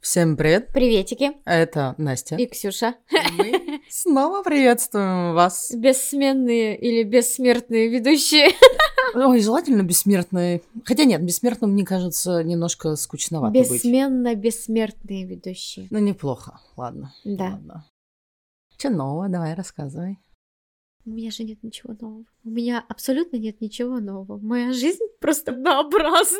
Всем привет! Приветики! Это Настя. И Ксюша. Мы снова приветствуем вас. Бессменные или бессмертные ведущие. Ой, желательно бессмертные. Хотя нет, бессмертным, мне кажется, немножко скучновато быть. Бессменно бессмертные ведущие. Ну, неплохо. Ладно. Да. Ладно. Че нового? Давай, рассказывай. У меня же нет ничего нового. У меня абсолютно нет ничего нового. Моя жизнь просто однообразна.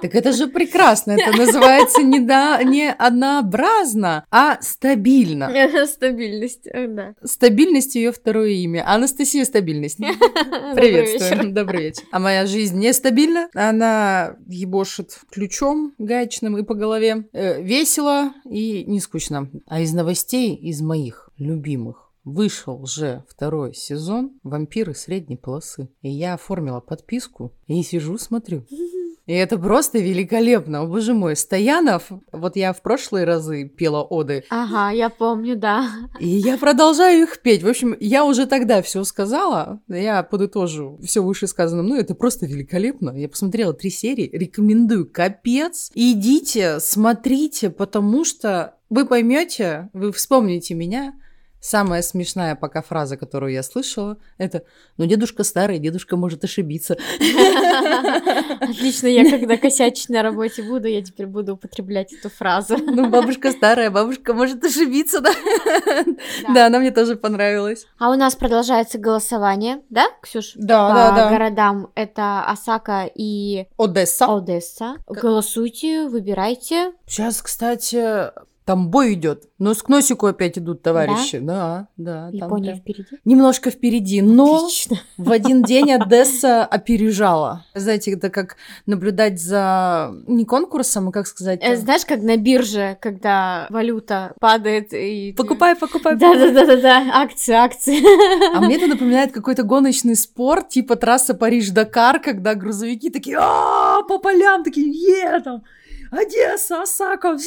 Так это же прекрасно. Это называется не, да, не однообразно, а стабильно. Стабильность, э, да. Стабильность ее второе имя. Анастасия Стабильность. Приветствую. Добрый вечер. А моя жизнь нестабильна. Она ебошит ключом гаечным и по голове. Э, весело и не скучно. А из новостей, из моих любимых, Вышел же второй сезон «Вампиры средней полосы». И я оформила подписку и сижу, смотрю. И это просто великолепно. О, боже мой, Стоянов, вот я в прошлые разы пела оды. Ага, я помню, да. И я продолжаю их петь. В общем, я уже тогда все сказала. Я подытожу все вышесказанным. Ну, это просто великолепно. Я посмотрела три серии. Рекомендую. Капец. Идите, смотрите, потому что вы поймете, вы вспомните меня, Самая смешная пока фраза, которую я слышала, это «Ну, дедушка старый, дедушка может ошибиться». Отлично, я когда косячить на работе буду, я теперь буду употреблять эту фразу. Ну, бабушка старая, бабушка может ошибиться, да? Да, она мне тоже понравилась. А у нас продолжается голосование, да, Ксюш? Да, По да, да. городам это Осака и Одесса. Одесса. Голосуйте, выбирайте. Сейчас, кстати, там бой идет. Нос к носику опять идут товарищи. Да, да. там Япония прям впереди. Немножко впереди, но Отлично. в один день Одесса опережала. Знаете, это как наблюдать за не конкурсом, а как сказать? Э, Знаешь, как на бирже, когда валюта падает и... Покупай, покупай. Да-да-да-да, акции, акции. А мне это напоминает какой-то гоночный спорт, типа трасса Париж-Дакар, когда грузовики такие «А, по полям, такие «Е!» там Одесса, Осака,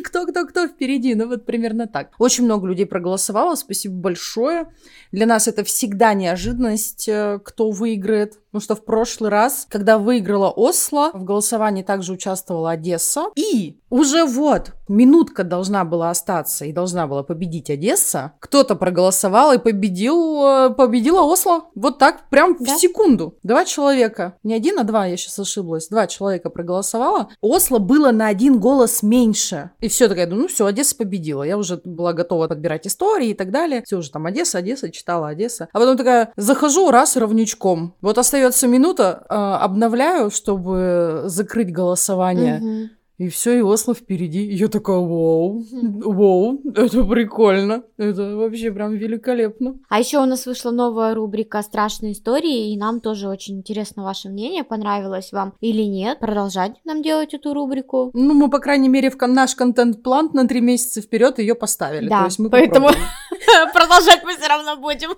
кто, кто, кто впереди, ну вот примерно так. Очень много людей проголосовало, спасибо большое. Для нас это всегда неожиданность, э, кто выиграет. Потому что в прошлый раз, когда выиграла Осло, в голосовании также участвовала Одесса. И уже вот минутка должна была остаться и должна была победить Одесса. Кто-то проголосовал и победил, э, победила Осло. Вот так, прям Да? в секунду. Два человека. Не один, а два, я сейчас ошиблась. Два человека проголосовало. Осло было на один голос меньше. И все, такая, ну все, Одесса победила. Я уже была готова подбирать истории и так далее. Все уже там Одесса, Одесса, читала Одесса. А потом такая, захожу раз равнючком. Вот остается минута, э, обновляю, чтобы закрыть голосование. И все, и Осло впереди. И я такая, вау, вау, это прикольно. Это вообще прям великолепно. А еще у нас вышла новая рубрика «Страшные истории», и нам тоже очень интересно ваше мнение, понравилось вам или нет. Продолжать нам делать эту рубрику. Ну, мы, по крайней мере, в наш контент-план на три месяца вперед ее поставили. Да, То есть мы поэтому- попробуем. Продолжать мы все равно будем.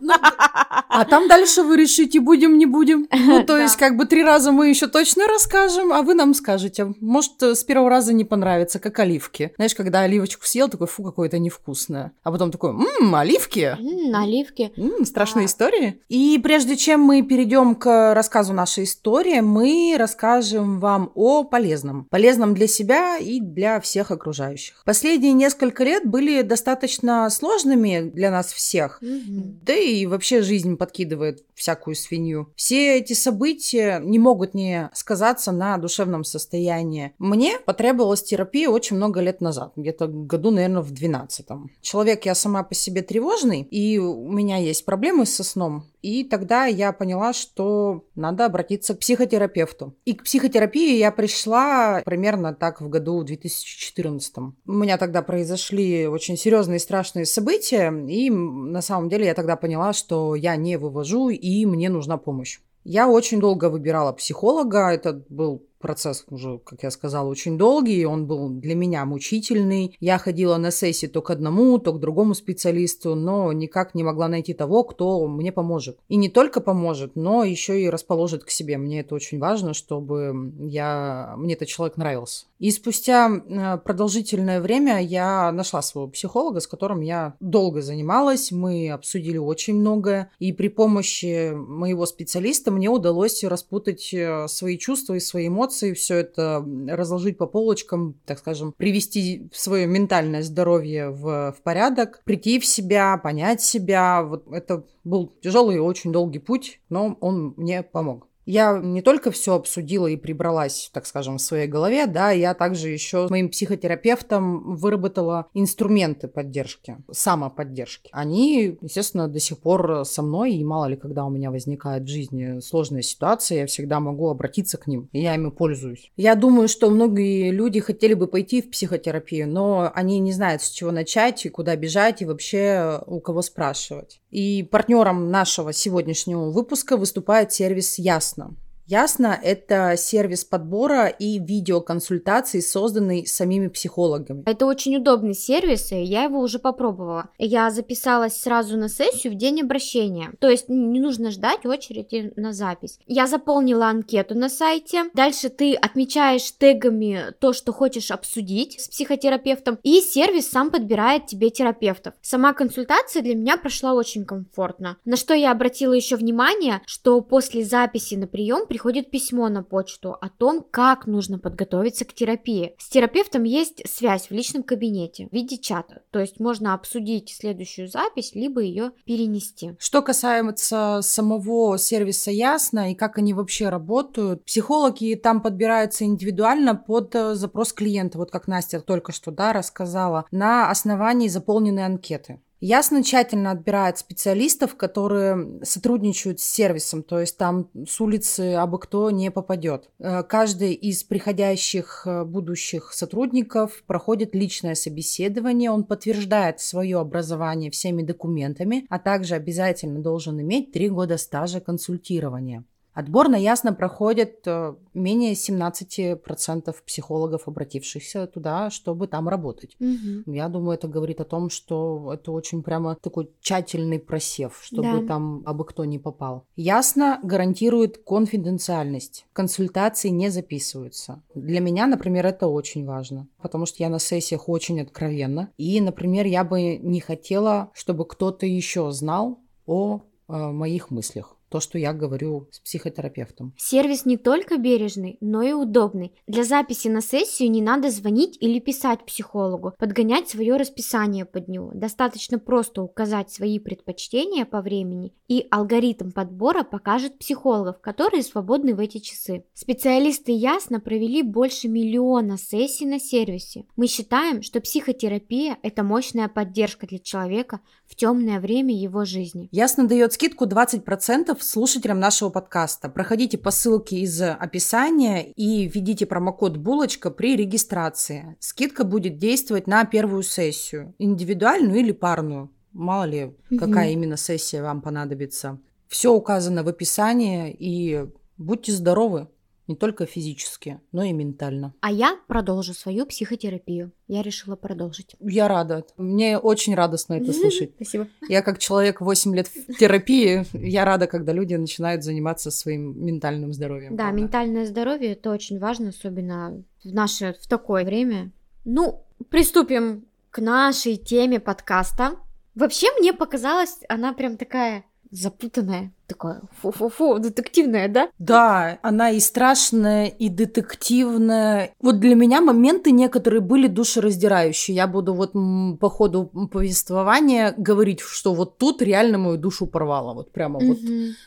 А там дальше вы решите, будем, не будем. Ну, то есть, как бы три раза мы еще точно расскажем, а вы нам скажете. Может, с первого раза не понравится, как оливки. Знаешь, когда оливочку съел, такой, фу, какое-то невкусное. А потом такой, ммм, оливки. М, Оливки. М, страшные А. истории. И прежде чем мы перейдем к рассказу нашей истории, мы расскажем вам о полезном. Полезном для себя и для всех окружающих. Последние несколько лет были достаточно сложными для для нас всех. Мгм. Да и вообще жизнь подкидывает всякую свинью. Все эти события не могут не сказаться на душевном состоянии. Мне потребовалась терапия очень много лет назад, где-то году, наверное, в 12 Человек я сама по себе тревожный, и у меня есть проблемы со сном. И тогда я поняла, что надо обратиться к психотерапевту. И к психотерапии я пришла примерно так в году 2014. У меня тогда произошли очень серьезные и страшные события, и на самом деле я тогда поняла, что я не вывожу, и мне нужна помощь. Я очень долго выбирала психолога, это был процесс уже, как я сказала, очень долгий, он был для меня мучительный. Я ходила на сессии то к одному, то к другому специалисту, но никак не могла найти того, кто мне поможет. И не только поможет, но еще и расположит к себе. Мне это очень важно, чтобы я... мне этот человек нравился. И спустя э, продолжительное время я нашла своего психолога, с которым я долго занималась. Мы обсудили очень многое. И при помощи моего специалиста мне удалось распутать э, свои чувства и свои эмоции, все это разложить по полочкам, так скажем, привести свое ментальное здоровье в, в порядок, прийти в себя, понять себя. Вот это был тяжелый и очень долгий путь, но он мне помог. Я не только все обсудила и прибралась, так скажем, в своей голове, да, я также еще с моим психотерапевтом выработала инструменты поддержки, самоподдержки. Они, естественно, до сих пор со мной, и мало ли, когда у меня возникает в жизни сложная ситуация, я всегда могу обратиться к ним, и я ими пользуюсь. Я думаю, что многие люди хотели бы пойти в психотерапию, но они не знают, с чего начать, и куда бежать, и вообще у кого спрашивать. И партнером нашего сегодняшнего выпуска выступает сервис Ясно. tystnad. Ясно – это сервис подбора и видеоконсультаций, созданный самими психологами. Это очень удобный сервис, и я его уже попробовала. Я записалась сразу на сессию в день обращения, то есть не нужно ждать очереди на запись. Я заполнила анкету на сайте, дальше ты отмечаешь тегами то, что хочешь обсудить с психотерапевтом, и сервис сам подбирает тебе терапевтов. Сама консультация для меня прошла очень комфортно. На что я обратила еще внимание, что после записи на прием приходит письмо на почту о том, как нужно подготовиться к терапии. С терапевтом есть связь в личном кабинете в виде чата, то есть можно обсудить следующую запись, либо ее перенести. Что касается самого сервиса Ясно и как они вообще работают, психологи там подбираются индивидуально под э, запрос клиента, вот как Настя только что да, рассказала, на основании заполненной анкеты. Ясно тщательно отбирает специалистов, которые сотрудничают с сервисом, то есть там с улицы абы кто не попадет. Э, Каждый из приходящих э, будущих сотрудников проходит личное собеседование, он подтверждает свое образование всеми документами, а также обязательно должен иметь три года стажа консультирования. Отбор на Ясно проходит э, менее 17% психологов, обратившихся туда, чтобы там работать. Я думаю, это говорит о том, что это очень прямо такой тщательный просев, чтобы Да. там абы кто не попал. Ясно гарантирует конфиденциальность. Консультации не записываются. Для меня, например, это очень важно, потому что я на сессиях очень откровенна. И, например, я бы не хотела, чтобы кто-то еще знал о э, моих мыслях. То, что я говорю с психотерапевтом. Сервис не только бережный, но и удобный. Для записи на сессию не надо звонить или писать психологу, подгонять свое расписание под него. Достаточно просто указать свои предпочтения по времени, и алгоритм подбора покажет психологов, которые свободны в эти часы. Специалисты ясно провели больше миллиона сессий на сервисе. Мы считаем, что психотерапия – это мощная поддержка для человека в темное время его жизни. Ясно дает скидку 20% слушателям нашего подкаста. Проходите по ссылке из описания и введите промокод «Булочка» при регистрации. Скидка будет действовать на первую сессию, индивидуальную или парную. Мало ли, какая именно сессия вам понадобится. Все указано в описании, и будьте здоровы. Не только физически, но и ментально. А я продолжу свою психотерапию. Я решила продолжить. Я рада. Мне очень радостно это слышать. Спасибо. Я как человек 8 лет в терапии, я рада, когда люди начинают заниматься своим ментальным здоровьем. Да, правда. ментальное здоровье это очень важно, особенно в наше в такое время. Ну, приступим к нашей теме подкаста. Вообще мне показалось, она прям такая запутанная. Такая фу-фу-фу, детективная, да? Да, она и страшная, и детективная. Вот для меня моменты некоторые были душераздирающие. Я буду вот по ходу повествования говорить, что вот тут реально мою душу порвало. Вот прямо вот,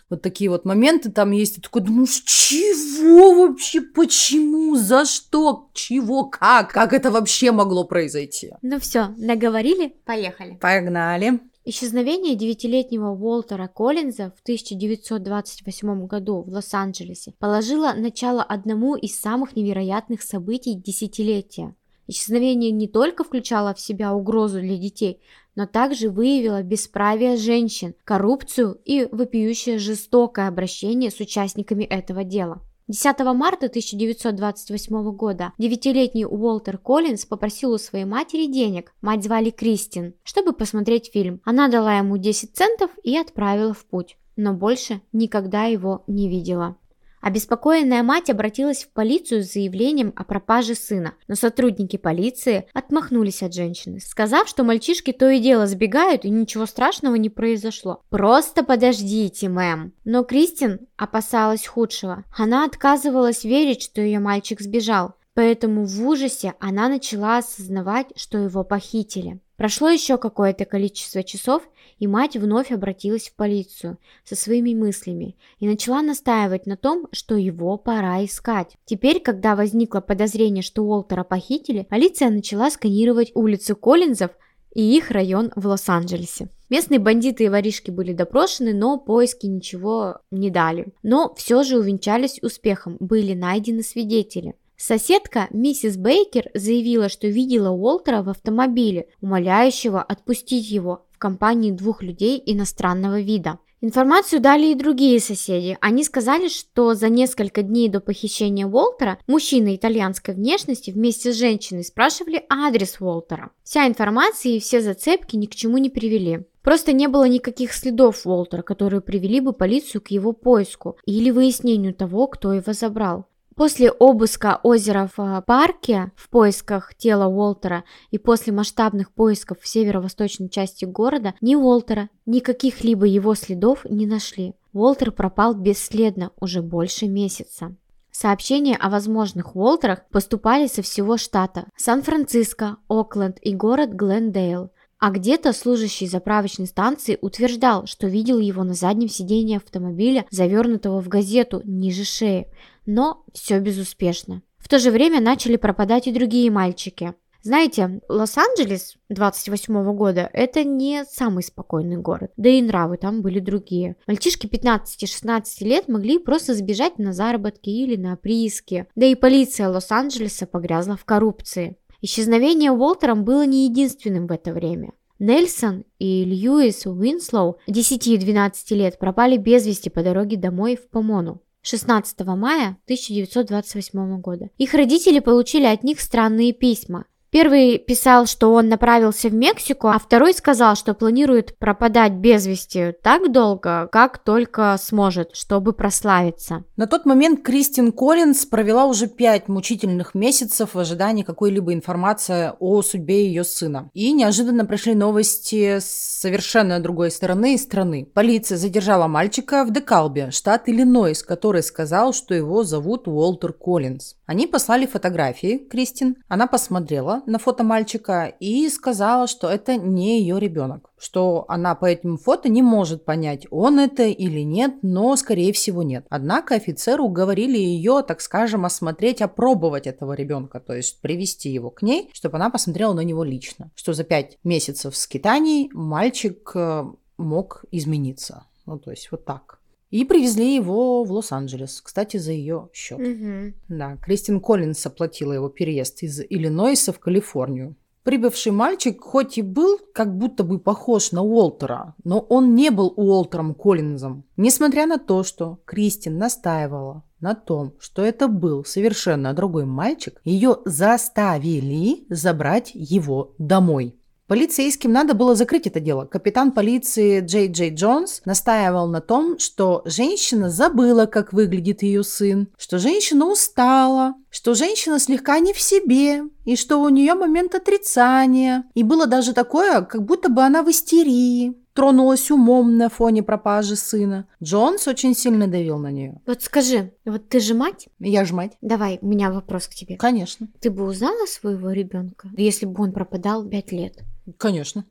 вот такие вот моменты там есть. И такой думаешь, чего вообще, почему, за что, чего, как, как это вообще могло произойти? Ну все, наговорили, поехали. Погнали. Исчезновение девятилетнего Уолтера Коллинза в 1928 году в Лос-Анджелесе положило начало одному из самых невероятных событий десятилетия. Исчезновение не только включало в себя угрозу для детей, но также выявило бесправие женщин, коррупцию и вопиющее жестокое обращение с участниками этого дела. 10 марта 1928 года девятилетний Уолтер Коллинз попросил у своей матери денег, мать звали Кристин, чтобы посмотреть фильм. Она дала ему 10 центов и отправила в путь, но больше никогда его не видела. Обеспокоенная мать обратилась в полицию с заявлением о пропаже сына, но сотрудники полиции отмахнулись от женщины, сказав, что мальчишки то и дело сбегают и ничего страшного не произошло. «Просто подождите, мэм!» Но Кристин опасалась худшего. Она отказывалась верить, что ее мальчик сбежал, поэтому в ужасе она начала осознавать, что его похитили. Прошло еще какое-то количество часов, и мать вновь обратилась в полицию со своими мыслями и начала настаивать на том, что его пора искать. Теперь, когда возникло подозрение, что Уолтера похитили, полиция начала сканировать улицы Коллинзов и их район в Лос-Анджелесе. Местные бандиты и воришки были допрошены, но поиски ничего не дали. Но все же увенчались успехом, были найдены свидетели. Соседка, миссис Бейкер, заявила, что видела Уолтера в автомобиле, умоляющего отпустить его в компании двух людей иностранного вида. Информацию дали и другие соседи. Они сказали, что за несколько дней до похищения Уолтера мужчины итальянской внешности вместе с женщиной спрашивали адрес Уолтера. Вся информация и все зацепки ни к чему не привели. Просто не было никаких следов Уолтера, которые привели бы полицию к его поиску или выяснению того, кто его забрал. После обыска озера в э, парке в поисках тела Уолтера и после масштабных поисков в северо-восточной части города ни Уолтера, ни каких-либо его следов не нашли. Уолтер пропал бесследно уже больше месяца. Сообщения о возможных Уолтерах поступали со всего штата – Сан-Франциско, Окленд и город Глендейл. А где-то служащий заправочной станции утверждал, что видел его на заднем сидении автомобиля, завернутого в газету ниже шеи – но все безуспешно. В то же время начали пропадать и другие мальчики. Знаете, Лос-Анджелес 28 года – это не самый спокойный город, да и нравы там были другие. Мальчишки 15-16 лет могли просто сбежать на заработки или на прииски, да и полиция Лос-Анджелеса погрязла в коррупции. Исчезновение Уолтером было не единственным в это время. Нельсон и Льюис Уинслоу 10 и 12 лет пропали без вести по дороге домой в Помону. 16 мая 1928 года. Их родители получили от них странные письма. Первый писал, что он направился в Мексику, а второй сказал, что планирует пропадать без вести так долго, как только сможет, чтобы прославиться. На тот момент Кристин Коллинз провела уже пять мучительных месяцев в ожидании какой-либо информации о судьбе ее сына. И неожиданно пришли новости с совершенно другой стороны и страны. Полиция задержала мальчика в Декалбе, штат Иллинойс, который сказал, что его зовут Уолтер Коллинз. Они послали фотографии Кристин, она посмотрела на фото мальчика и сказала, что это не ее ребенок, что она по этим фото не может понять, он это или нет, но скорее всего нет. Однако офицеру уговорили ее, так скажем, осмотреть, опробовать этого ребенка, то есть привести его к ней, чтобы она посмотрела на него лично, что за пять месяцев скитаний мальчик э, мог измениться. Ну, то есть вот так. И привезли его в Лос-Анджелес, кстати, за ее счет. Угу. Да, Кристин Коллинс оплатила его переезд из Иллинойса в Калифорнию. Прибывший мальчик хоть и был как будто бы похож на Уолтера, но он не был Уолтером Коллинзом. Несмотря на то, что Кристин настаивала на том, что это был совершенно другой мальчик, ее заставили забрать его домой. Полицейским надо было закрыть это дело. Капитан полиции Джей Джей Джонс настаивал на том, что женщина забыла, как выглядит ее сын, что женщина устала, что женщина слегка не в себе, и что у нее момент отрицания. И было даже такое, как будто бы она в истерии. тронулась умом на фоне пропажи сына. Джонс очень сильно давил на нее. Вот скажи, вот ты же мать? Я ж мать. Давай, у меня вопрос к тебе. Конечно. Ты бы узнала своего ребенка, если бы он пропадал пять лет? Конечно.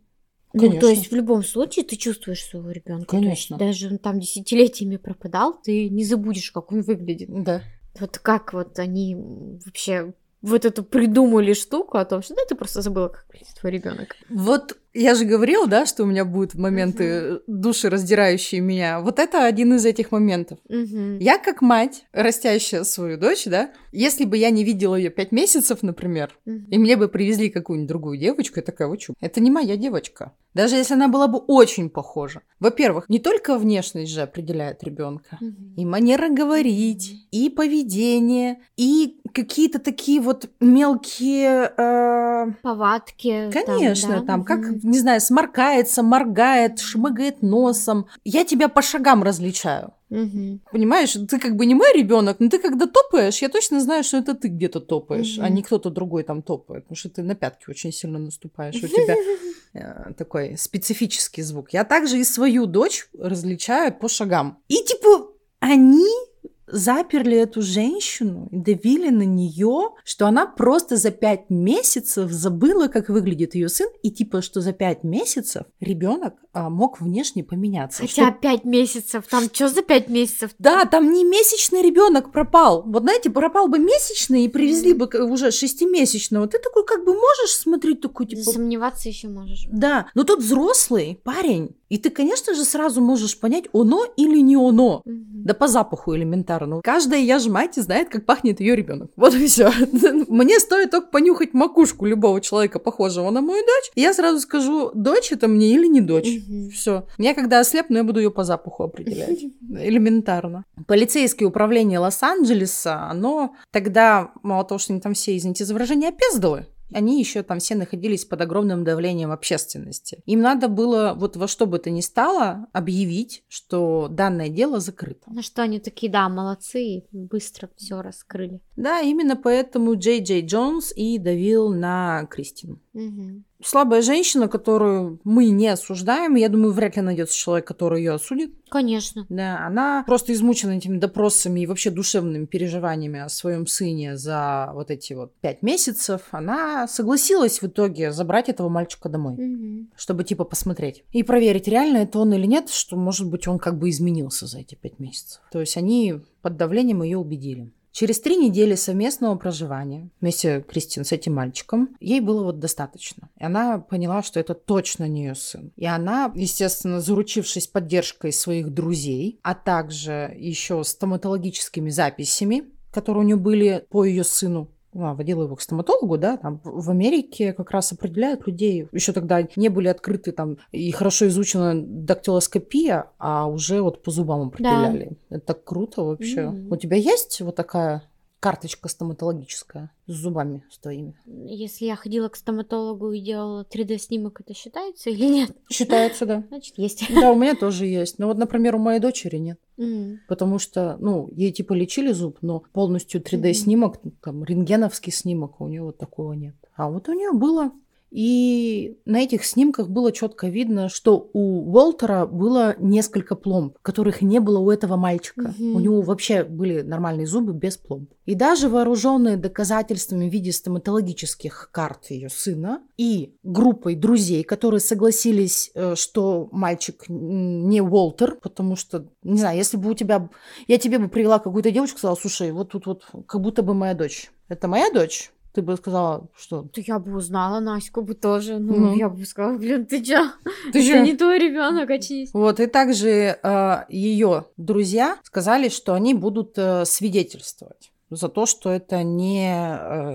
Ну, Конечно. то есть в любом случае ты чувствуешь своего ребенка. Конечно. даже он там десятилетиями пропадал, ты не забудешь, как он выглядит. Да. Вот как вот они вообще вот эту придумали штуку о том, что да, ты просто забыла, как выглядит твой ребенок. Вот я же говорила, да, что у меня будут моменты души раздирающие меня. Вот это один из этих моментов. Мгм. Я как мать, растящая свою дочь, да, если бы я не видела ее пять месяцев, например, Мгм. и мне бы привезли какую-нибудь другую девочку, я такая, вот чё, это не моя девочка. Даже если она была бы очень похожа. Во-первых, не только внешность же определяет ребенка. Мгм. И манера говорить, и поведение, и какие-то такие вот мелкие... э, Повадки. там, Конечно, да? там, как. Не знаю, сморкается, моргает, шмыгает носом. Я тебя по шагам различаю. Мгм. Понимаешь, ты как бы не мой ребенок, но ты когда топаешь, я точно знаю, что это ты где-то топаешь, а Мгм. не кто-то другой там топает, потому что ты на пятки очень сильно наступаешь, у тебя э, такой специфический звук. Я также и свою дочь различаю по шагам. И типа они заперли эту женщину и давили на нее, что она просто за пять месяцев забыла, как выглядит ее сын, и типа, что за пять месяцев ребенок мог внешне поменяться. Хотя что пять месяцев, там что за пять месяцев? да, там не месячный ребенок пропал. Вот знаете, пропал бы месячный и привезли бы уже шестимесячного. Ты такой как бы можешь смотреть такой типа. Сомневаться еще можешь. Да, но тут взрослый парень, и ты, конечно же, сразу можешь понять, оно или не оно. Мгм. Да по запаху элементарно. Каждая я ж мать знает, как пахнет ее ребенок. Вот и все. Мне стоит только понюхать макушку любого человека, похожего на мою дочь, и я сразу скажу, дочь это мне или не дочь. Мгм. Все. Я когда ослепну, я буду ее по запаху определять. Элементарно. Полицейское управление Лос-Анджелеса, оно тогда, мало того, что они там все, извините за выражение, опездалы, они еще там все находились под огромным давлением общественности. Им надо было вот во что бы то ни стало объявить, что данное дело закрыто. Ну что, они такие, да, молодцы, быстро все раскрыли. Да, именно поэтому Джей Джей Джонс и давил на Кристину. Мгм. Слабая женщина, которую мы не осуждаем, я думаю, вряд ли найдется человек, который ее осудит. Конечно. Да, она просто измучена этими допросами и вообще душевными переживаниями о своем сыне за вот эти вот пять месяцев. Она согласилась в итоге забрать этого мальчика домой, Мгм. чтобы типа посмотреть и проверить, реально это он или нет, что, может быть, он как бы изменился за эти пять месяцев. То есть они под давлением ее убедили. Через три недели совместного проживания вместе Кристин с этим мальчиком ей было вот достаточно. И она поняла, что это точно не ее сын. И она, естественно, заручившись поддержкой своих друзей, а также еще стоматологическими записями, которые у нее были по ее сыну, ну, водила его к стоматологу, да, там в Америке как раз определяют людей. Еще тогда не были открыты там и хорошо изучена дактилоскопия, а уже вот по зубам определяли. Это так круто вообще. Мгм. У тебя есть вот такая карточка стоматологическая с зубами с твоими? Если я ходила к стоматологу и делала 3D-снимок, это считается или нет? Считается, да. Значит, есть. Да, у меня тоже есть. Но вот, например, у моей дочери нет. М. Потому что, ну, ей типа лечили зуб, но полностью 3D-снимок, там, рентгеновский снимок, у нее вот такого нет. А вот у нее было. И на этих снимках было четко видно, что у Уолтера было несколько пломб, которых не было у этого мальчика. Мгм. У него вообще были нормальные зубы без пломб. И даже вооруженные доказательствами в виде стоматологических карт ее сына и группой друзей, которые согласились, э, что мальчик не Уолтер, потому что, не знаю, если бы у тебя... Я тебе бы привела какую-то девочку, сказала, слушай, вот тут вот как будто бы моя дочь. Это моя дочь? Ты бы сказала, что... То я бы узнала Наську бы тоже. Ну, Ну. я бы сказала, блин, ты чё? Ты чё? не твой ребенок, очнись. Вот, и также ее друзья сказали, что они будут э, свидетельствовать за то, что это не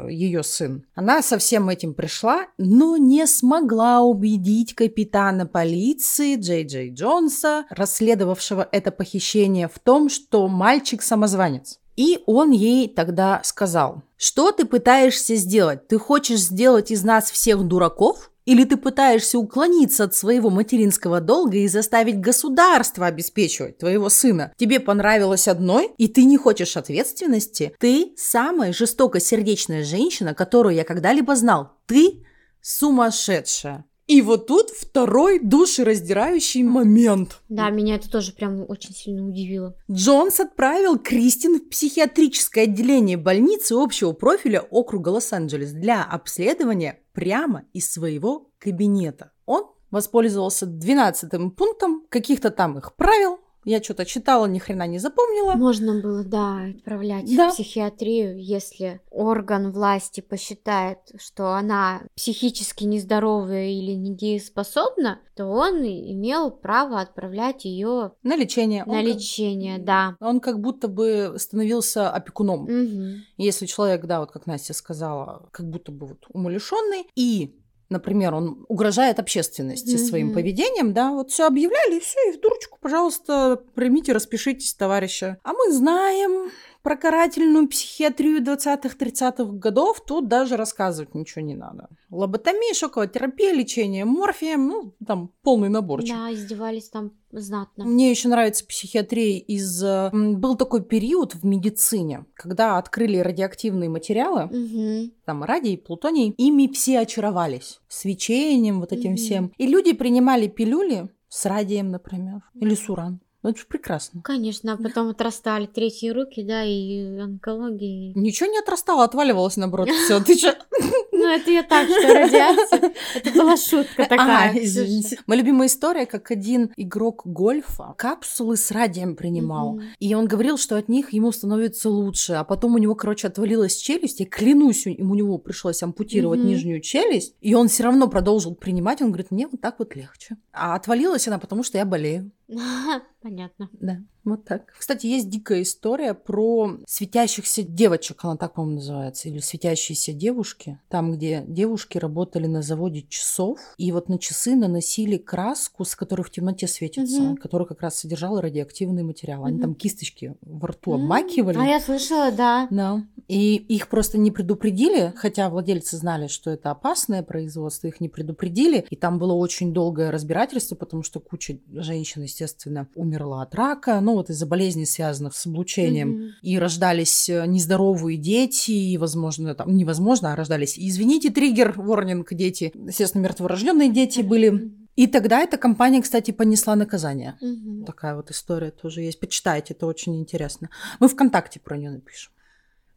ее сын. Она со всем этим пришла, но не смогла убедить капитана полиции Джей Джей Джонса, расследовавшего это похищение, в том, что мальчик самозванец. И он ей тогда сказал, что ты пытаешься сделать? Ты хочешь сделать из нас всех дураков? Или ты пытаешься уклониться от своего материнского долга и заставить государство обеспечивать твоего сына? Тебе понравилось одной, и ты не хочешь ответственности? Ты самая жестокосердечная женщина, которую я когда-либо знал. Ты сумасшедшая. И вот тут второй душераздирающий момент. Да, меня это тоже прям очень сильно удивило. Джонс отправил Кристин в психиатрическое отделение больницы общего профиля округа Лос-Анджелес для обследования прямо из своего кабинета. Он воспользовался 12 пунктом каких-то там их правил, я что-то читала, ни хрена не запомнила. Можно было, да, отправлять Да. в психиатрию, если орган власти посчитает, что она психически нездоровая или недееспособна, то он имел право отправлять ее На лечение. на Он как- лечение, да. Он как будто бы становился опекуном. Мгм. Если человек, да, вот как Настя сказала, как будто бы вот умалишенный, и, например, он угрожает общественности Мгм. своим поведением, да, вот все объявляли, и все, и в дурочку, пожалуйста, примите, распишитесь, товарища. А мы знаем про карательную психиатрию 20-30-х годов, тут даже рассказывать ничего не надо. Лоботомия, шоковая терапия, лечение морфием, ну, там полный наборчик. Да, издевались там знатно. Мне еще нравится психиатрия из... Был такой период в медицине, когда открыли радиоактивные материалы, Мгм. там радий, плутоний, ими все очаровались. Свечением, вот этим Мгм. всем. И люди принимали пилюли с радием, например, или с уран. Ну, это же прекрасно. Конечно, а потом отрастали третьи руки, да, и онкологии. Ничего не отрастало, отваливалось, наоборот. Все, ты что? Ну, это я так, что радиация. Это была шутка такая. А, извините. Моя любимая история, как один игрок гольфа капсулы с радием принимал. И он говорил, что от них ему становится лучше. А потом у него, короче, отвалилась челюсть. Я клянусь, у у него пришлось ампутировать нижнюю челюсть. И он все равно продолжил принимать. Он говорит, мне вот так вот легче. А отвалилась она, потому что я болею. Понятно. Да, вот так. Кстати, есть дикая история про светящихся девочек, она так, по-моему, называется, или светящиеся девушки. Там, где девушки работали на заводе часов, и вот на часы наносили краску, с которой в темноте светится, Мгм. которая как раз содержала радиоактивный материал. Они Мгм. там кисточки во рту М, обмакивали. А я слышала, да. Да. И их просто не предупредили, хотя владельцы знали, что это опасное производство, их не предупредили. И там было очень долгое разбирательство, потому что куча женщин, естественно, умерла от рака, ну вот из-за болезней, связанных с облучением. Мгм. И рождались э, нездоровые дети, и, возможно, там, невозможно, а рождались, извините, триггер, ворнинг, дети, естественно, мертворожденные дети были. И тогда эта компания, кстати, понесла наказание. Мгм. Такая вот история тоже есть. Почитайте, это очень интересно. Мы ВКонтакте про нее напишем.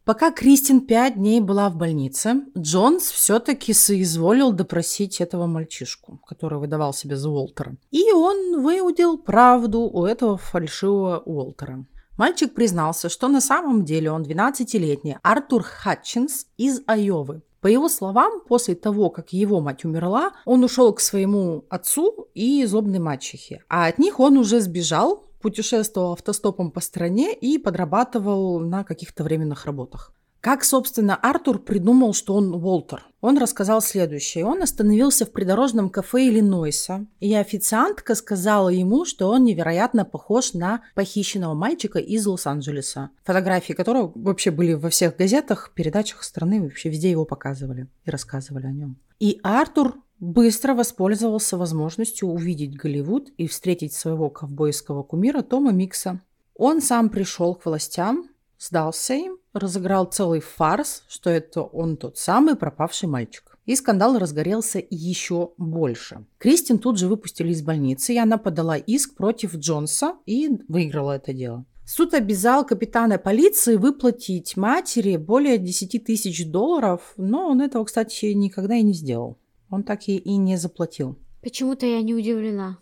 Пока Кристин пять дней была в больнице, Джонс все-таки соизволил допросить этого мальчишку, который выдавал себя за Уолтера. И он выудил правду у этого фальшивого Уолтера. Мальчик признался, что на самом деле он 12-летний Артур Хатчинс из Айовы. По его словам, после того, как его мать умерла, он ушел к своему отцу и злобной мачехе. А от них он уже сбежал, путешествовал автостопом по стране и подрабатывал на каких-то временных работах. Как, собственно, Артур придумал, что он Уолтер? Он рассказал следующее. Он остановился в придорожном кафе Иллинойса, и официантка сказала ему, что он невероятно похож на похищенного мальчика из Лос-Анджелеса, фотографии которого вообще были во всех газетах, передачах страны, вообще везде его показывали и рассказывали о нем. И Артур быстро воспользовался возможностью увидеть Голливуд и встретить своего ковбойского кумира Тома Микса. Он сам пришел к властям, сдался им, разыграл целый фарс, что это он тот самый пропавший мальчик. И скандал разгорелся еще больше. Кристин тут же выпустили из больницы, и она подала иск против Джонса и выиграла это дело. Суд обязал капитана полиции выплатить матери более 10 тысяч долларов, но он этого, кстати, никогда и не сделал. Он так и, и не заплатил. Почему-то я не удивлена.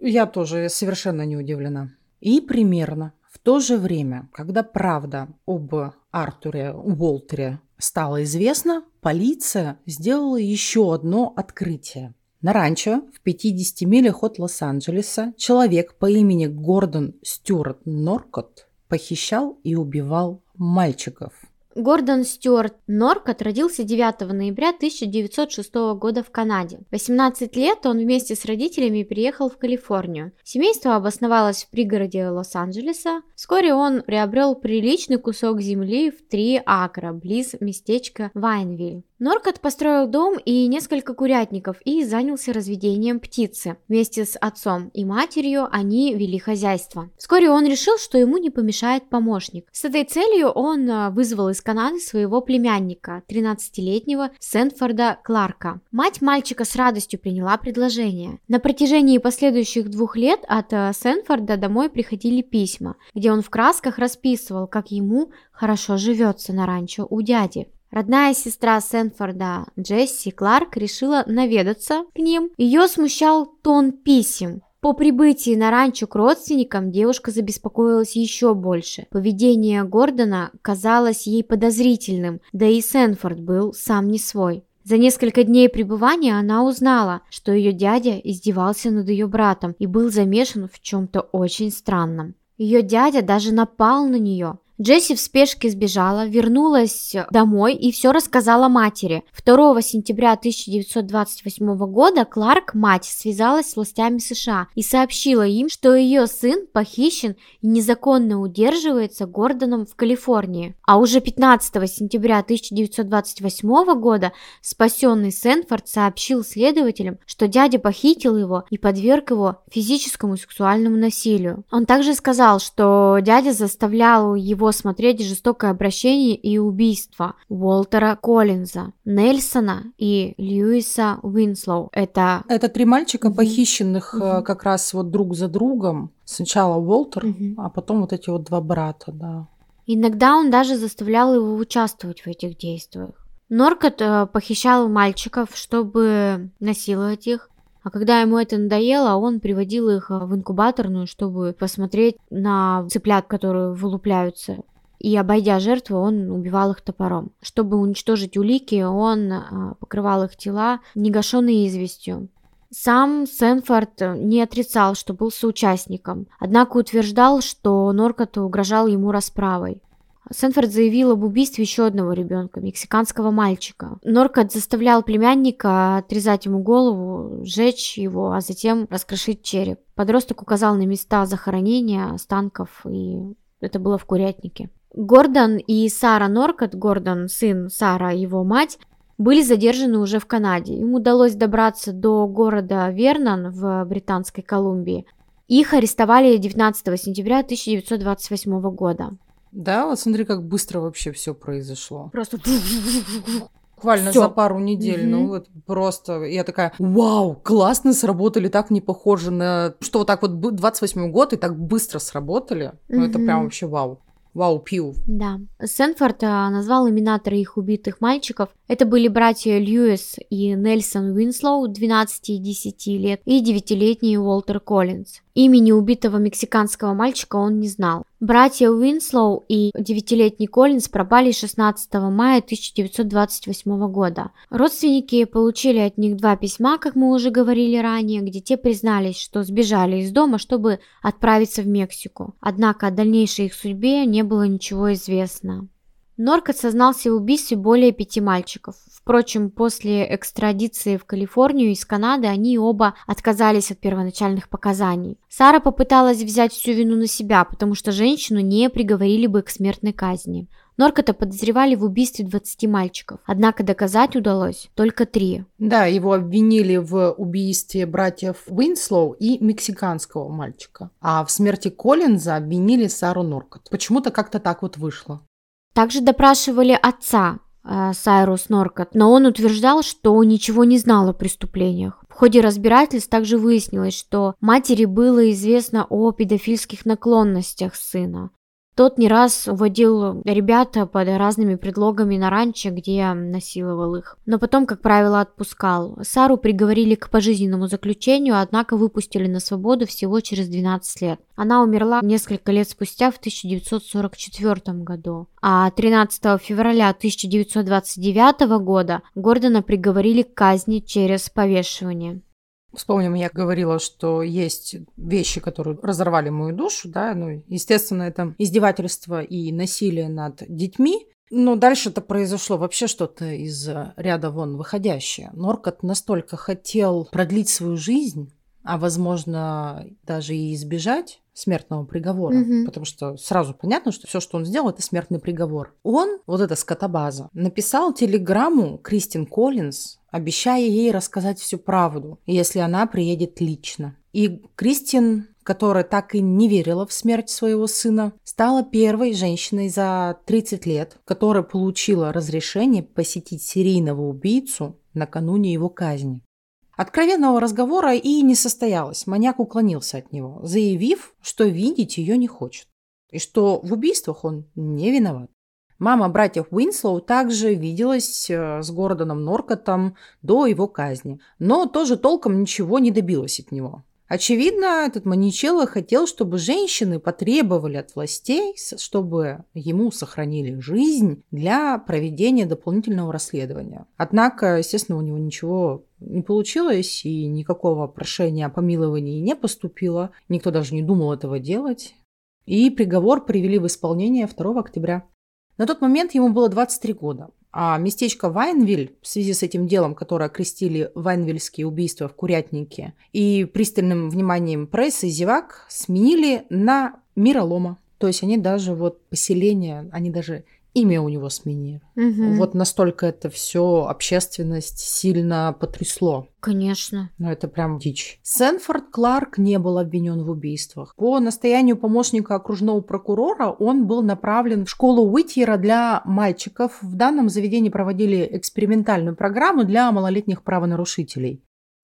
Я тоже совершенно не удивлена. И примерно в то же время, когда правда об Артуре Уолтере стала известна, полиция сделала еще одно открытие. На ранчо в 50 милях от Лос-Анджелеса человек по имени Гордон Стюарт Норкот похищал и убивал мальчиков. Гордон Стюарт Норкот родился 9 ноября 1906 года в Канаде. 18 лет он вместе с родителями переехал в Калифорнию. Семейство обосновалось в пригороде Лос-Анджелеса. Вскоре он приобрел приличный кусок земли в 3 акра близ местечка Вайнвиль. Норкот построил дом и несколько курятников и занялся разведением птицы. Вместе с отцом и матерью они вели хозяйство. Вскоре он решил, что ему не помешает помощник. С этой целью он а, вызвал из Канады своего племянника, 13-летнего Сенфорда Кларка. Мать мальчика с радостью приняла предложение. На протяжении последующих двух лет от а, Сенфорда домой приходили письма, где он в красках расписывал, как ему хорошо живется на ранчо у дяди. Родная сестра Сенфорда, Джесси Кларк, решила наведаться к ним. Ее смущал тон писем. По прибытии на ранчо к родственникам девушка забеспокоилась еще больше. Поведение Гордона казалось ей подозрительным, да и Сенфорд был сам не свой. За несколько дней пребывания она узнала, что ее дядя издевался над ее братом и был замешан в чем-то очень странном. Ее дядя даже напал на нее. Джесси в спешке сбежала, вернулась домой и все рассказала матери. 2 сентября 1928 года Кларк, мать, связалась с властями США и сообщила им, что ее сын похищен и незаконно удерживается Гордоном в Калифорнии. А уже 15 сентября 1928 года спасенный Сенфорд сообщил следователям, что дядя похитил его и подверг его физическому и сексуальному насилию. Он также сказал, что дядя заставлял его смотреть жестокое обращение и убийство Уолтера Коллинза, Нельсона и Льюиса Уинслоу. Это... Это три мальчика, похищенных угу. как раз вот друг за другом. Сначала Уолтер, угу. а потом вот эти вот два брата, да. Иногда он даже заставлял его участвовать в этих действиях. Норкот э, похищал мальчиков, чтобы насиловать их, а когда ему это надоело, он приводил их э, в инкубаторную, чтобы посмотреть на цыплят, которые вылупляются. И обойдя жертву, он убивал их топором. Чтобы уничтожить улики, он э, покрывал их тела негашенной известью. Сам Сенфорд не отрицал, что был соучастником, однако утверждал, что Норкоту угрожал ему расправой. Сенфорд заявил об убийстве еще одного ребенка, мексиканского мальчика. Норкот заставлял племянника отрезать ему голову, сжечь его, а затем раскрошить череп. Подросток указал на места захоронения останков, и это было в курятнике. Гордон и Сара Норкот, Гордон, сын Сара, его мать, были задержаны уже в Канаде. Им удалось добраться до города Вернон в Британской Колумбии. Их арестовали 19 сентября 1928 года. Да, вот смотри, как быстро вообще все произошло. Просто буквально Всё. за пару недель. Mm-hmm. Ну вот просто я такая, вау, классно сработали, так не похоже на... Что вот так вот 28 год и так быстро сработали. Mm-hmm. Ну это прям вообще вау. Вау, пил. Да. Сенфорд а, назвал имена троих убитых мальчиков. Это были братья Льюис и Нельсон Уинслоу, 12 и 10 лет, и 9-летний Уолтер Коллинз. Имени убитого мексиканского мальчика он не знал. Братья Уинслоу и девятилетний Коллинз пропали 16 мая 1928 года. Родственники получили от них два письма, как мы уже говорили ранее, где те признались, что сбежали из дома, чтобы отправиться в Мексику. Однако о дальнейшей их судьбе не было ничего известно. Норкот сознался в убийстве более пяти мальчиков. Впрочем, после экстрадиции в Калифорнию из Канады они оба отказались от первоначальных показаний. Сара попыталась взять всю вину на себя, потому что женщину не приговорили бы к смертной казни. Норкота подозревали в убийстве 20 мальчиков, однако доказать удалось только три. Да, его обвинили в убийстве братьев Уинслоу и мексиканского мальчика. А в смерти Коллинза обвинили Сару Норкот. Почему-то как-то так вот вышло. Также допрашивали отца э, Сайрус Норкот, но он утверждал, что ничего не знал о преступлениях. В ходе разбирательств также выяснилось, что матери было известно о педофильских наклонностях сына. Тот не раз уводил ребята под разными предлогами на ранчо, где насиловал их. Но потом, как правило, отпускал. Сару приговорили к пожизненному заключению, однако выпустили на свободу всего через 12 лет. Она умерла несколько лет спустя в 1944 году. А 13 февраля 1929 года Гордона приговорили к казни через повешивание. Вспомним, я говорила, что есть вещи, которые разорвали мою душу, да, ну, естественно, это издевательство и насилие над детьми, но дальше это произошло вообще что-то из ряда вон выходящее. Норкот настолько хотел продлить свою жизнь, а возможно даже и избежать смертного приговора, Мгм. потому что сразу понятно, что все, что он сделал, это смертный приговор. Он, вот эта скотобаза, написал телеграмму Кристин Коллинз, обещая ей рассказать всю правду, если она приедет лично. И Кристин, которая так и не верила в смерть своего сына, стала первой женщиной за 30 лет, которая получила разрешение посетить серийного убийцу накануне его казни. Откровенного разговора и не состоялось. Маньяк уклонился от него, заявив, что видеть ее не хочет. И что в убийствах он не виноват. Мама братьев Уинслоу также виделась э, с Гордоном Норкотом до его казни, но тоже толком ничего не добилась от него. Очевидно, этот маньячелло хотел, чтобы женщины потребовали от властей, чтобы ему сохранили жизнь для проведения дополнительного расследования. Однако, естественно, у него ничего не получилось, и никакого прошения о помиловании не поступило. Никто даже не думал этого делать. И приговор привели в исполнение 2 октября. На тот момент ему было 23 года. А местечко Вайнвиль в связи с этим делом, которое окрестили Вайнвильские убийства в Курятнике, и пристальным вниманием прессы зевак сменили на Миролома. То есть они даже вот поселение, они даже имя у него сменили. Мгм. Вот настолько это все общественность сильно потрясло. Конечно. Ну, это прям дичь. Сенфорд Кларк не был обвинен в убийствах. По настоянию помощника окружного прокурора он был направлен в школу Уитьера для мальчиков. В данном заведении проводили экспериментальную программу для малолетних правонарушителей.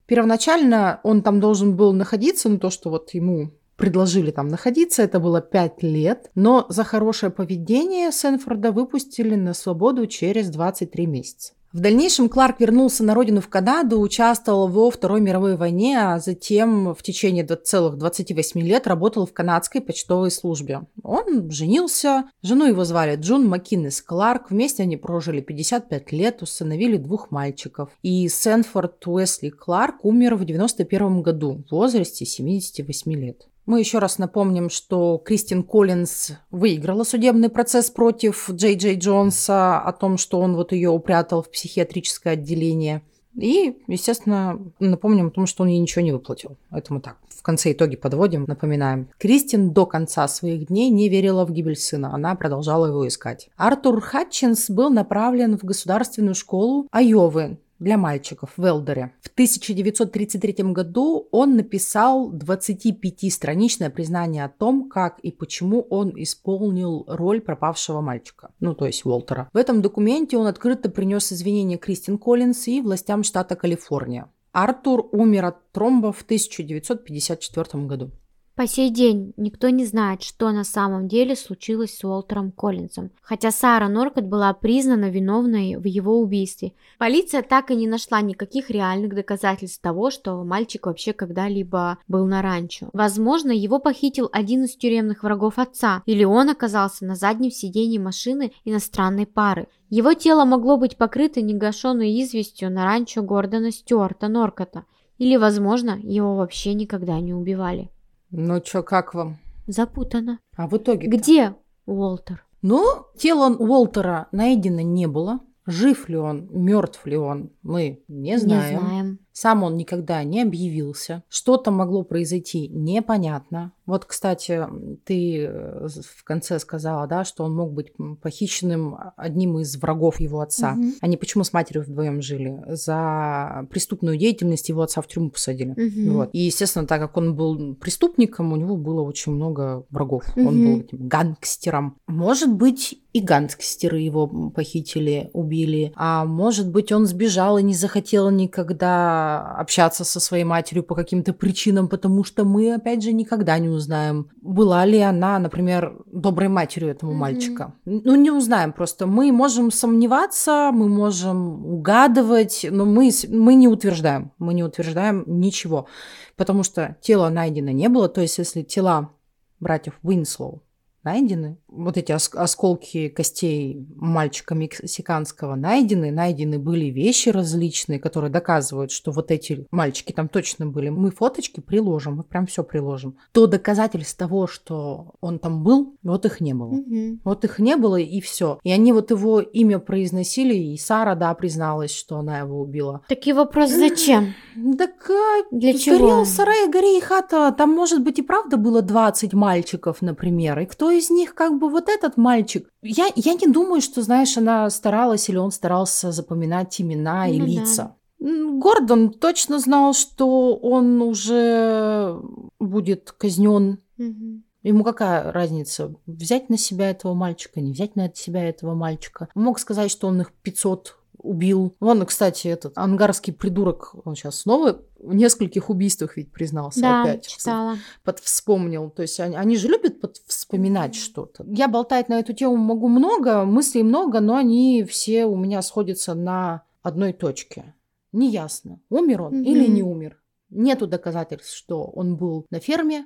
Первоначально он там должен был находиться, ну то, что вот ему предложили там находиться, это было 5 лет, но за хорошее поведение Сенфорда выпустили на свободу через 23 месяца. В дальнейшем Кларк вернулся на родину в Канаду, участвовал во Второй мировой войне, а затем в течение целых 28 лет работал в канадской почтовой службе. Он женился, жену его звали Джун Маккинес Кларк, вместе они прожили 55 лет, усыновили двух мальчиков. И Сенфорд Уэсли Кларк умер в 91 году в возрасте 78 лет. Мы еще раз напомним, что Кристин Коллинз выиграла судебный процесс против Джей Джей Джонса о том, что он вот ее упрятал в психиатрическое отделение. И, естественно, напомним о том, что он ей ничего не выплатил. Это мы так в конце итоги подводим, напоминаем. Кристин до конца своих дней не верила в гибель сына, она продолжала его искать. Артур Хатчинс был направлен в государственную школу Айовы для мальчиков в Элдере. В 1933 году он написал 25-страничное признание о том, как и почему он исполнил роль пропавшего мальчика, ну то есть Уолтера. В этом документе он открыто принес извинения Кристин Коллинс и властям штата Калифорния. Артур умер от тромба в 1954 году. По сей день никто не знает, что на самом деле случилось с Уолтером Коллинзом, хотя Сара Норкот была признана виновной в его убийстве. Полиция так и не нашла никаких реальных доказательств того, что мальчик вообще когда-либо был на ранчо. Возможно, его похитил один из тюремных врагов отца, или он оказался на заднем сиденье машины иностранной пары. Его тело могло быть покрыто негашенной известью на ранчо Гордона Стюарта Норкота, или, возможно, его вообще никогда не убивали. Ну чё, как вам? Запутано. А в итоге Где Уолтер? Ну, тело Уолтера найдено не было. Жив ли он, мертв ли он, мы не знаем. Не знаем. Сам он никогда не объявился. Что там могло произойти, непонятно. Вот, кстати, ты э, в конце сказала, да, что он мог быть похищенным одним из врагов его отца. Мгм. Они почему с матерью вдвоем жили? За преступную деятельность его отца в тюрьму посадили. Мгм. Вот. И, естественно, так как он был преступником, у него было очень много врагов. Он Мгм. был этим гангстером. Может быть, и гангстеры его похитили, убили. А может быть, он сбежал и не захотел никогда общаться со своей матерью по каким-то причинам, потому что мы, опять же, никогда не узнаем, была ли она, например, доброй матерью этому Мгм. мальчика. Ну, не узнаем просто. Мы можем сомневаться, мы можем угадывать, но мы, мы не утверждаем. Мы не утверждаем ничего, потому что тела найдено не было. То есть, если тела братьев Уинслоу найдены, вот эти ос- осколки костей мальчика мексиканского найдены, найдены были вещи различные, которые доказывают, что вот эти мальчики там точно были. Мы фоточки приложим, мы прям все приложим. То доказательств того, что он там был, вот их не было. Мгм. Вот их не было, и все. И они вот его имя произносили, и Сара, да, призналась, что она его убила. Такие вопросы зачем? Так а, Для сгорел чего? сарай, гори и хата. Там, может быть, и правда было 20 мальчиков, например. И кто из них как бы вот этот мальчик? Я, я не думаю, что, знаешь, она старалась или он старался запоминать имена и Ну да. лица. Гордон точно знал, что он уже будет казнен. Мгм. Ему какая разница, взять на себя этого мальчика, не взять на себя этого мальчика. Он мог сказать, что он их 500 убил. Вон, кстати, этот ангарский придурок, он сейчас снова в нескольких убийствах ведь признался Да, опять. читала. Под вспомнил. То есть они, они же любят под вспоминать что-то. Я болтать на эту тему могу много, мыслей много, но они все у меня сходятся на одной точке. Неясно, умер он или не умер. Нету доказательств, что он был на ферме.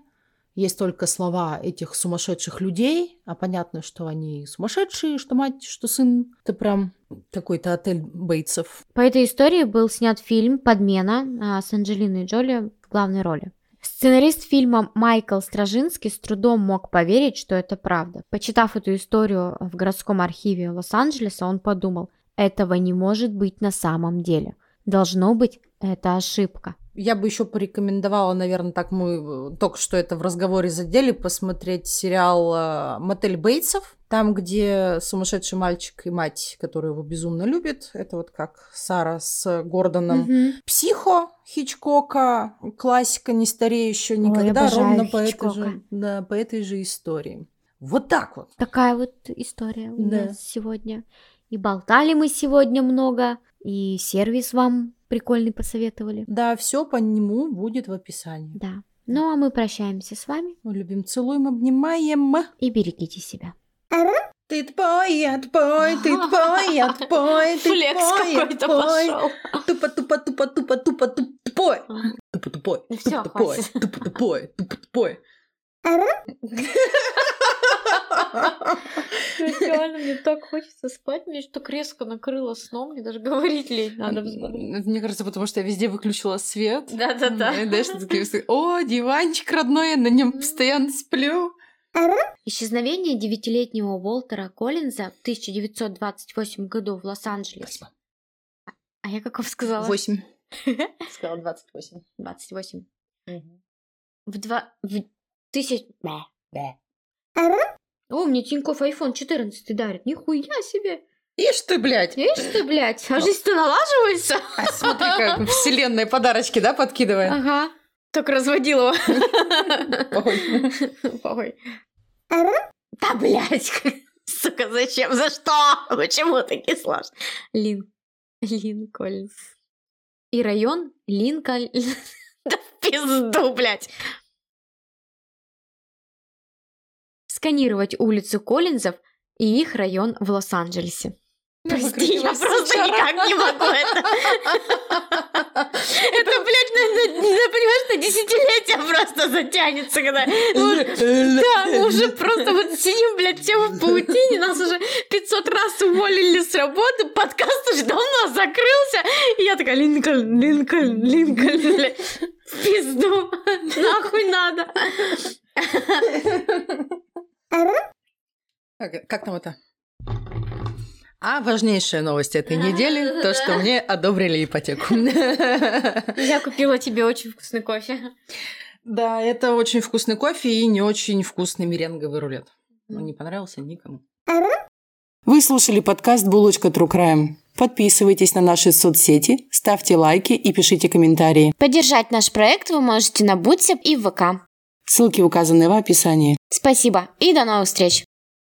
Есть только слова этих сумасшедших людей, а понятно, что они сумасшедшие, что мать, что сын. Это прям какой-то отель Бейтсов. По этой истории был снят фильм «Подмена» а, с Анджелиной Джоли в главной роли. Сценарист фильма Майкл Стражинский с трудом мог поверить, что это правда. Почитав эту историю в городском архиве Лос-Анджелеса, он подумал, этого не может быть на самом деле. Должно быть, это ошибка. Я бы еще порекомендовала, наверное, так мы э, только что это в разговоре задели, посмотреть сериал э, «Мотель Бейтсов», там, где сумасшедший мальчик и мать, которые его безумно любят. Это вот как Сара с Гордоном. Мгм. Психо Хичкока, классика, не стареющая никогда, обожаю ровно по этой, же, да, по этой же истории. Вот так вот. Такая вот история у Да. нас сегодня. И болтали мы сегодня много, и сервис вам прикольный посоветовали. Да, все по нему будет в описании. Да. Ну а мы прощаемся с вами Мы любим, целуем, обнимаем. и берегите себя. Ты твой, отпой, ты твой, отпой, ты Флекс твой, пошел. Тупо, тупо, тупо, тупо, тупо, тупой. Тупо, тупой, Ну тупо, тупой, тупо, тупой, тупо, тупой. Реально, мне так хочется спать, мне так резко накрыло сном, мне даже говорить лень надо. Мне кажется, потому что я везде выключила свет. Да-да-да. И дальше такие О, диванчик родной, я на нем постоянно сплю. Исчезновение девятилетнего Уолтера Коллинза в 1928 году в Лос-Анджелесе. А я каков сказала? Восемь. Сказала 28. 28. В два... В тысяч... Бэ. Да. О, мне Тинькофф iPhone 14 дарит. Нихуя себе. Ишь ты, блядь. Видишь ты, блядь, а жизнь-то налаживается. А смотри, как вселенная подарочки, да, подкидывает? Ага. Так разводил его. Ой. Да, блядь. Сука, зачем? За что? Почему таки сложно? Лин. Линкольн. И район Линкольн. Да в пизду, блядь. Сканировать улицу Коллинзов и их район в Лос-Анджелесе. Прости, я просто никак не могу это. Это, блядь, на- на- понимаешь, на десятилетия просто затянется, когда... Да, мы уже просто вот сидим, блядь, все в паутине, нас уже 500 раз уволили с работы, подкаст уже давно закрылся, и я такая, Линкольн, Линкольн, Линкольн, блядь, пизду, нахуй надо. Как, как там это? А важнейшая новость этой недели, то, что мне одобрили ипотеку. Я купила тебе очень вкусный кофе. Да, это очень вкусный кофе и не очень вкусный меренговый рулет. Он не понравился никому. Вы слушали подкаст «Булочка True Crime». Подписывайтесь на наши соцсети, ставьте лайки и пишите комментарии. Поддержать наш проект вы можете на Бутсеп и в ВК. Ссылки указаны в описании. Спасибо и до новых встреч!